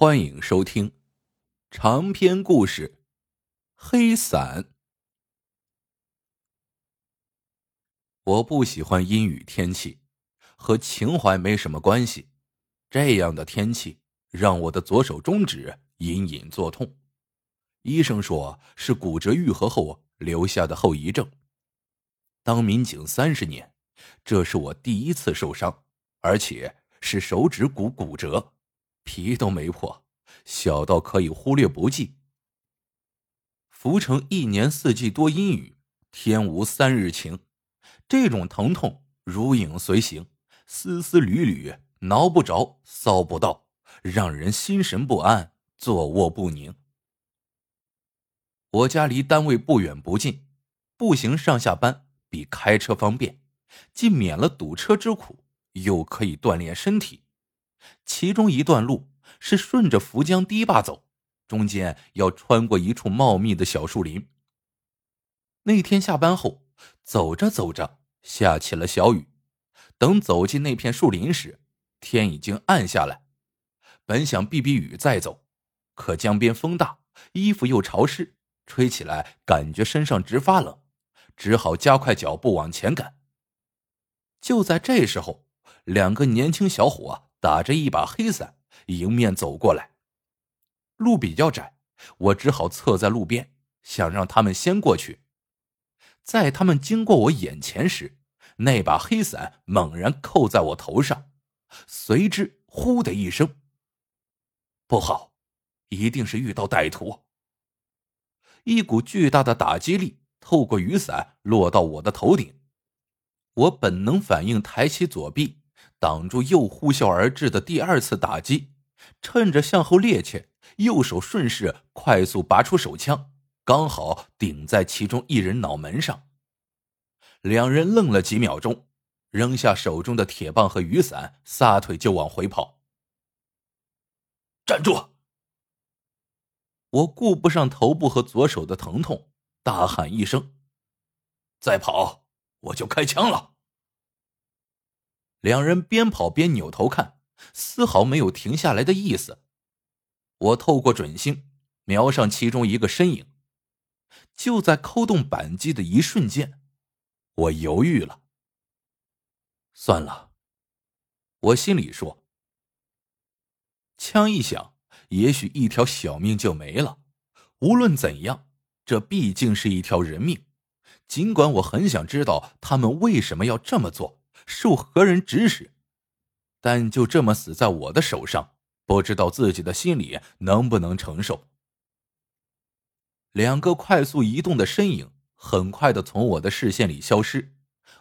欢迎收听长篇故事《黑伞》。我不喜欢阴雨天气，和情怀没什么关系。这样的天气让我的左手中指隐隐作痛，医生说是骨折愈合后留下的后遗症。当民警三十年，这是我第一次受伤，而且是手指骨骨折。皮都没破，小到可以忽略不计。福城一年四季多阴雨，天无三日晴，这种疼痛如影随形，丝丝缕缕，挠不着，搔不到，让人心神不安，坐卧不宁。我家离单位不远不近，步行上下班比开车方便，既免了堵车之苦，又可以锻炼身体。其中一段路是顺着涪江堤坝走，中间要穿过一处茂密的小树林。那天下班后，走着走着下起了小雨。等走进那片树林时，天已经暗下来。本想避避雨再走，可江边风大，衣服又潮湿，吹起来感觉身上直发冷，只好加快脚步往前赶。就在这时候，两个年轻小伙。打着一把黑伞迎面走过来，路比较窄，我只好侧在路边，想让他们先过去。在他们经过我眼前时，那把黑伞猛然扣在我头上，随之“呼”的一声，不好，一定是遇到歹徒。一股巨大的打击力透过雨伞落到我的头顶，我本能反应抬起左臂。挡住又呼啸而至的第二次打击，趁着向后趔趄，右手顺势快速拔出手枪，刚好顶在其中一人脑门上。两人愣了几秒钟，扔下手中的铁棒和雨伞，撒腿就往回跑。站住！我顾不上头部和左手的疼痛，大喊一声：“再跑，我就开枪了！”两人边跑边扭头看，丝毫没有停下来的意思。我透过准星瞄上其中一个身影，就在扣动扳机的一瞬间，我犹豫了。算了，我心里说。枪一响，也许一条小命就没了。无论怎样，这毕竟是一条人命。尽管我很想知道他们为什么要这么做。受何人指使？但就这么死在我的手上，不知道自己的心里能不能承受。两个快速移动的身影很快的从我的视线里消失，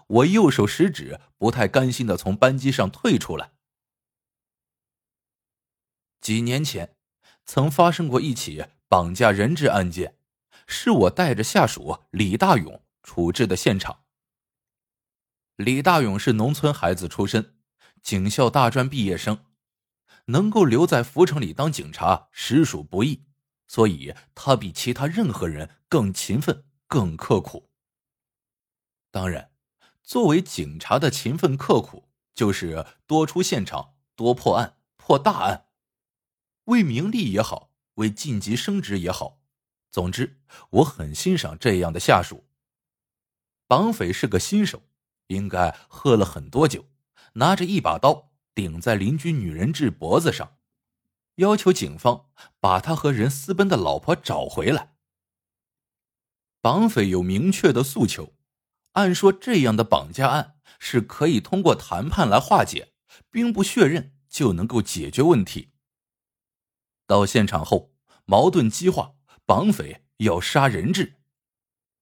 我右手食指不太甘心的从扳机上退出来。几年前，曾发生过一起绑架人质案件，是我带着下属李大勇处置的现场。李大勇是农村孩子出身，警校大专毕业生，能够留在浮城里当警察实属不易，所以他比其他任何人更勤奋、更刻苦。当然，作为警察的勤奋刻苦，就是多出现场、多破案、破大案，为名利也好，为晋级升职也好，总之，我很欣赏这样的下属。绑匪是个新手。应该喝了很多酒，拿着一把刀顶在邻居女人质脖子上，要求警方把他和人私奔的老婆找回来。绑匪有明确的诉求，按说这样的绑架案是可以通过谈判来化解，兵不血刃就能够解决问题。到现场后，矛盾激化，绑匪要杀人质，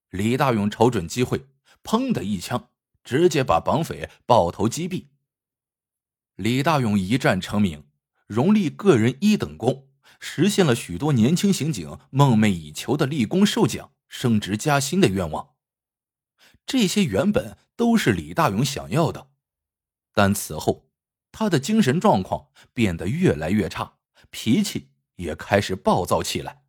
李大勇瞅准机会，砰的一枪。直接把绑匪爆头击毙。李大勇一战成名，荣立个人一等功，实现了许多年轻刑警梦寐以求的立功受奖、升职加薪的愿望。这些原本都是李大勇想要的，但此后他的精神状况变得越来越差，脾气也开始暴躁起来，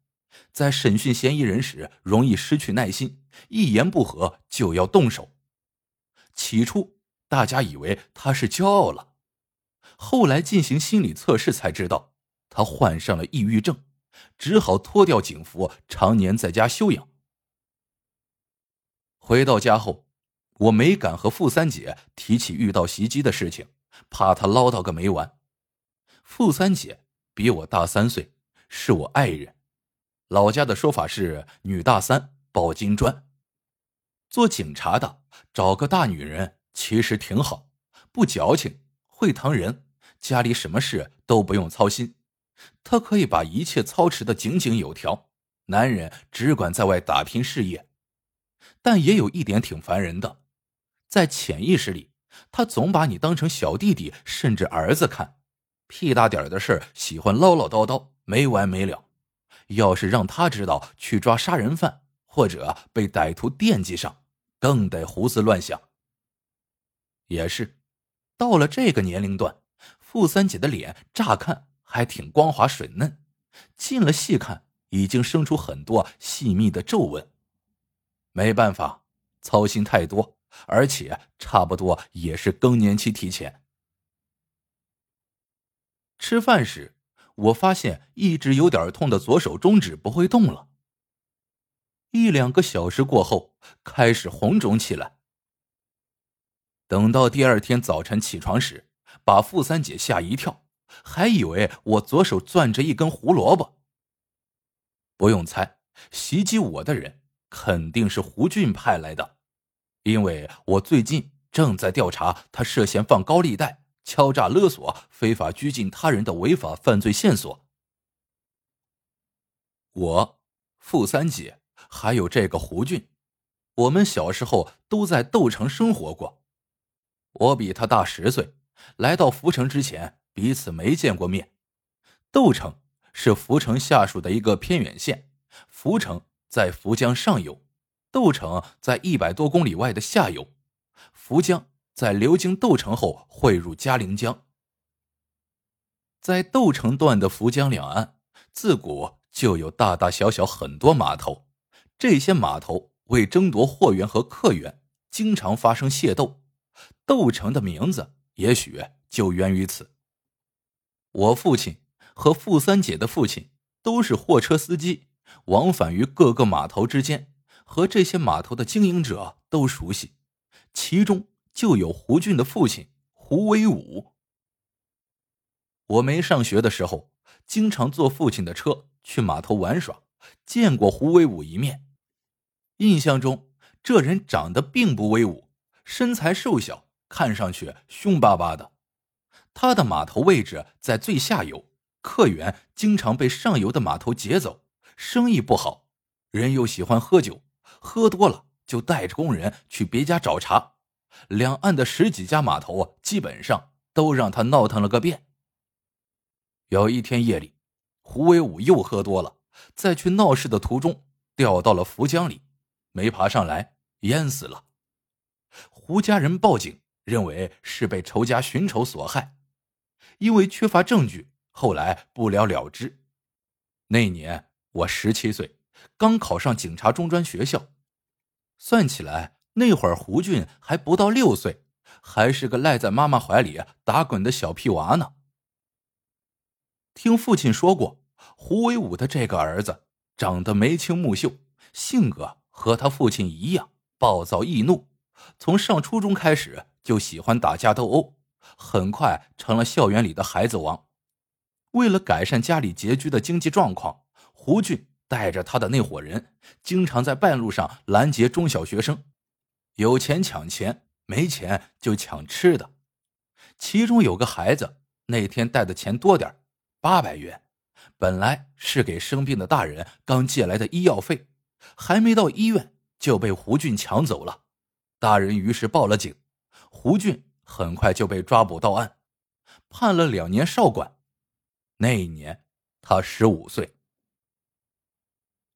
在审讯嫌疑人时容易失去耐心，一言不合就要动手。起初，大家以为他是骄傲了，后来进行心理测试才知道，他患上了抑郁症，只好脱掉警服，常年在家休养。回到家后，我没敢和傅三姐提起遇到袭击的事情，怕她唠叨个没完。傅三姐比我大三岁，是我爱人，老家的说法是女大三抱金砖。做警察的找个大女人其实挺好，不矫情，会疼人。家里什么事都不用操心，他可以把一切操持的井井有条。男人只管在外打拼事业，但也有一点挺烦人的，在潜意识里，他总把你当成小弟弟甚至儿子看，屁大点的事喜欢唠唠叨叨没完没了。要是让他知道去抓杀人犯或者被歹徒惦记上，更得胡思乱想。也是，到了这个年龄段。傅三姐的脸乍看还挺光滑水嫩，近了细看已经生出很多细密的皱纹。没办法，操心太多，而且差不多也是更年期提前。吃饭时，我发现一直有点痛的左手中指不会动了。一两个小时过后，开始红肿起来。等到第二天早晨起床时，把傅三姐吓一跳，还以为我左手攥着一根胡萝卜。不用猜，袭击我的人肯定是胡俊派来的，因为我最近正在调查他涉嫌放高利贷、敲诈勒索、非法拘禁他人的违法犯罪线索。我、傅三姐还有这个胡俊，我们小时候都在窦城生活过，我比他大十岁。来到福城之前，彼此没见过面。窦城是福城下属的一个偏远县，福城在福江上游，窦城在一百多公里外的下游。福江在流经窦城后汇入嘉陵江。在窦城段的福江两岸，自古就有大大小小很多码头，这些码头为争夺货源和客源，经常发生械斗。斗城的名字。也许就源于此。我父亲和傅三姐的父亲都是货车司机，往返于各个码头之间，和这些码头的经营者都熟悉。其中就有胡俊的父亲胡威武。我没上学的时候，经常坐父亲的车去码头玩耍，见过胡威武一面。印象中，这人长得并不威武，身材瘦小。看上去凶巴巴的，他的码头位置在最下游，客源经常被上游的码头劫走，生意不好，人又喜欢喝酒，喝多了就带着工人去别家找茬，两岸的十几家码头啊基本上都让他闹腾了个遍。有一天夜里，胡威武又喝多了，在去闹事的途中掉到了涪江里，没爬上来，淹死了。胡家人报警。认为是被仇家寻仇所害，因为缺乏证据，后来不了了之。那年我十七岁，刚考上警察中专学校，算起来那会儿胡俊还不到六岁，还是个赖在妈妈怀里打滚的小屁娃呢。听父亲说过，胡伟武的这个儿子长得眉清目秀，性格和他父亲一样暴躁易怒，从上初中开始。就喜欢打架斗殴，很快成了校园里的孩子王。为了改善家里拮据的经济状况，胡俊带着他的那伙人，经常在半路上拦截中小学生，有钱抢钱，没钱就抢吃的。其中有个孩子那天带的钱多点八百元，本来是给生病的大人刚借来的医药费，还没到医院就被胡俊抢走了。大人于是报了警。胡俊很快就被抓捕到案，判了两年少管。那一年他十五岁。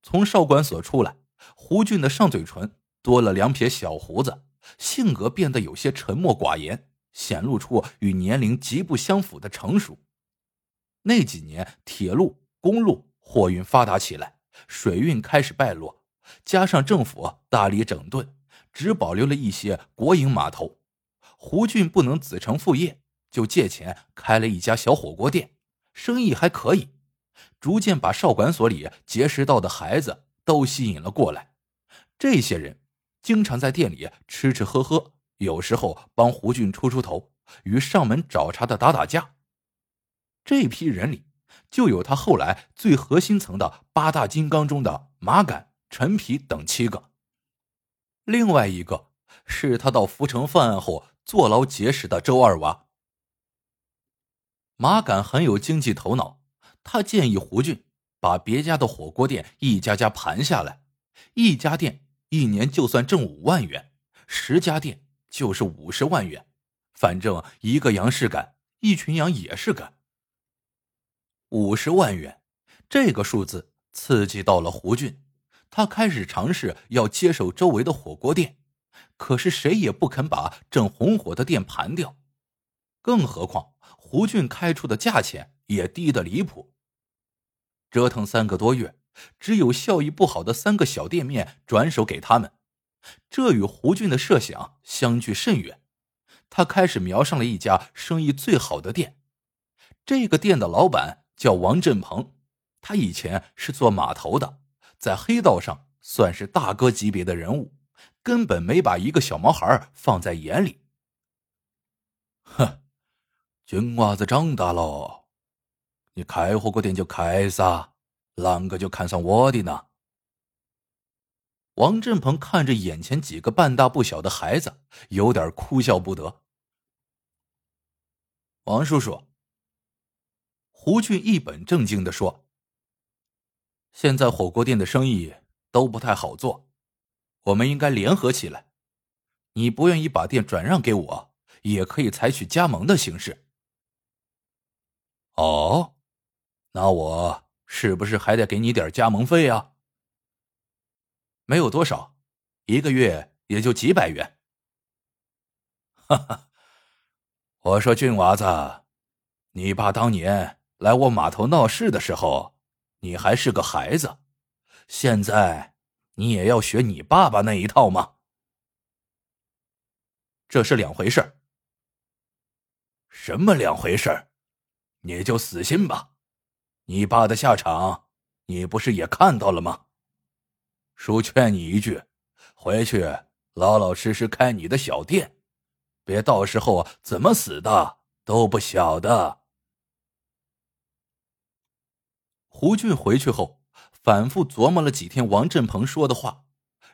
从少管所出来，胡俊的上嘴唇多了两撇小胡子，性格变得有些沉默寡言，显露出与年龄极不相符的成熟。那几年，铁路、公路货运发达起来，水运开始败落，加上政府大力整顿，只保留了一些国营码头。胡俊不能子承父业，就借钱开了一家小火锅店，生意还可以，逐渐把少管所里结识到的孩子都吸引了过来。这些人经常在店里吃吃喝喝，有时候帮胡俊出出头，与上门找茬的打打架。这批人里，就有他后来最核心层的八大金刚中的马杆、陈皮等七个。另外一个是他到福城犯案后坐牢结识的周二娃。马杆很有经济头脑，他建议胡俊把别家的火锅店一家家盘下来，一家店一年就算挣五万元，十家店就是五十万元，反正一个羊是干，一群羊也是干。五十万元，这个数字刺激到了胡俊，他开始尝试要接手周围的火锅店，可是谁也不肯把正红火的店盘掉，更何况。胡俊开出的价钱也低得离谱。折腾三个多月，只有效益不好的三个小店面转手给他们，这与胡俊的设想相距甚远。他开始瞄上了一家生意最好的店，这个店的老板叫王振鹏，他以前是做码头的，在黑道上算是大哥级别的人物，根本没把一个小毛孩放在眼里。哼。军娃子长大了，你开火锅店就开撒，啷个就看上我的呢？王振鹏看着眼前几个半大不小的孩子，有点哭笑不得。王叔叔，胡俊一本正经的说：“现在火锅店的生意都不太好做，我们应该联合起来。你不愿意把店转让给我，也可以采取加盟的形式。”哦，那我是不是还得给你点加盟费啊？没有多少，一个月也就几百元。哈哈，我说俊娃子，你爸当年来我码头闹事的时候，你还是个孩子，现在你也要学你爸爸那一套吗？这是两回事什么两回事你就死心吧，你爸的下场，你不是也看到了吗？叔劝你一句，回去老老实实开你的小店，别到时候怎么死的都不晓得。胡俊回去后，反复琢磨了几天王振鹏说的话，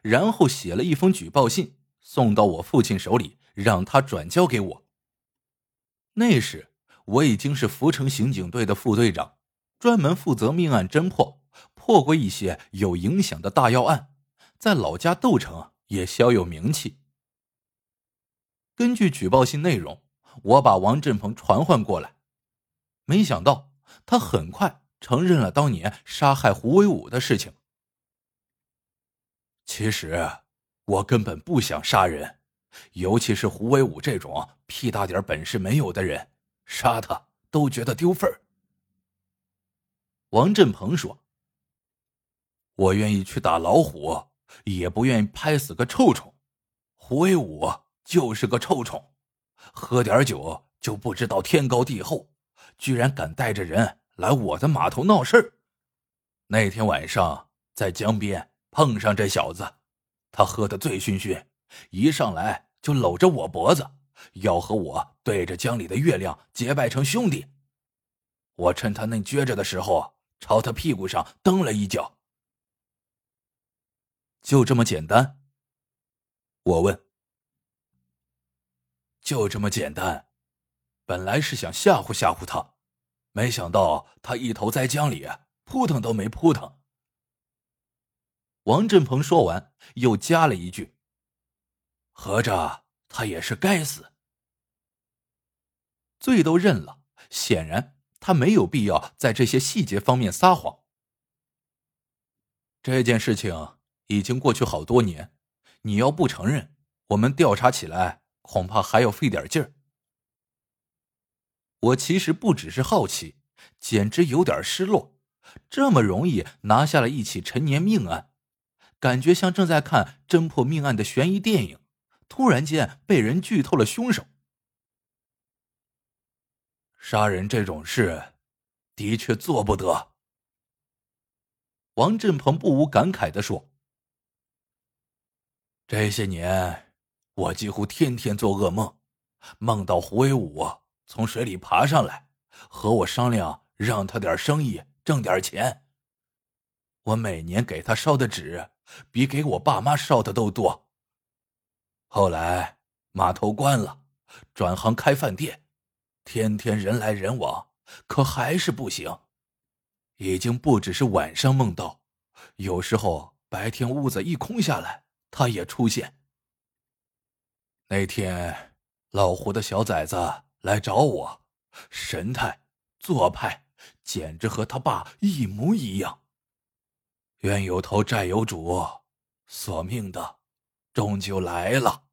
然后写了一封举报信，送到我父亲手里，让他转交给我。那时。我已经是福城刑警队的副队长，专门负责命案侦破，破过一些有影响的大要案，在老家窦城也小有名气。根据举报信内容，我把王振鹏传唤过来，没想到他很快承认了当年杀害胡伟武的事情。其实我根本不想杀人，尤其是胡伟武这种屁大点本事没有的人。杀他都觉得丢份儿。王振鹏说：“我愿意去打老虎，也不愿意拍死个臭虫。胡威武就是个臭虫，喝点酒就不知道天高地厚，居然敢带着人来我的码头闹事儿。那天晚上在江边碰上这小子，他喝得醉醺醺，一上来就搂着我脖子。”要和我对着江里的月亮结拜成兄弟，我趁他那撅着的时候，朝他屁股上蹬了一脚。就这么简单？我问。就这么简单，本来是想吓唬吓唬他，没想到他一头栽江里，扑腾都没扑腾。王振鹏说完，又加了一句：“合着他也是该死。”罪都认了，显然他没有必要在这些细节方面撒谎。这件事情已经过去好多年，你要不承认，我们调查起来恐怕还要费点劲儿。我其实不只是好奇，简直有点失落。这么容易拿下了一起陈年命案，感觉像正在看侦破命案的悬疑电影，突然间被人剧透了凶手。杀人这种事，的确做不得。王振鹏不无感慨的说：“这些年，我几乎天天做噩梦，梦到胡威武从水里爬上来，和我商量让他点生意，挣点钱。我每年给他烧的纸，比给我爸妈烧的都多。后来码头关了，转行开饭店，天天人来人往，可还是不行。”已经不只是晚上梦到，有时候白天屋子一空下来，他也出现。那天，老胡的小崽子来找我，神态、做派简直和他爸一模一样。冤有头债有主，索命的终究来了。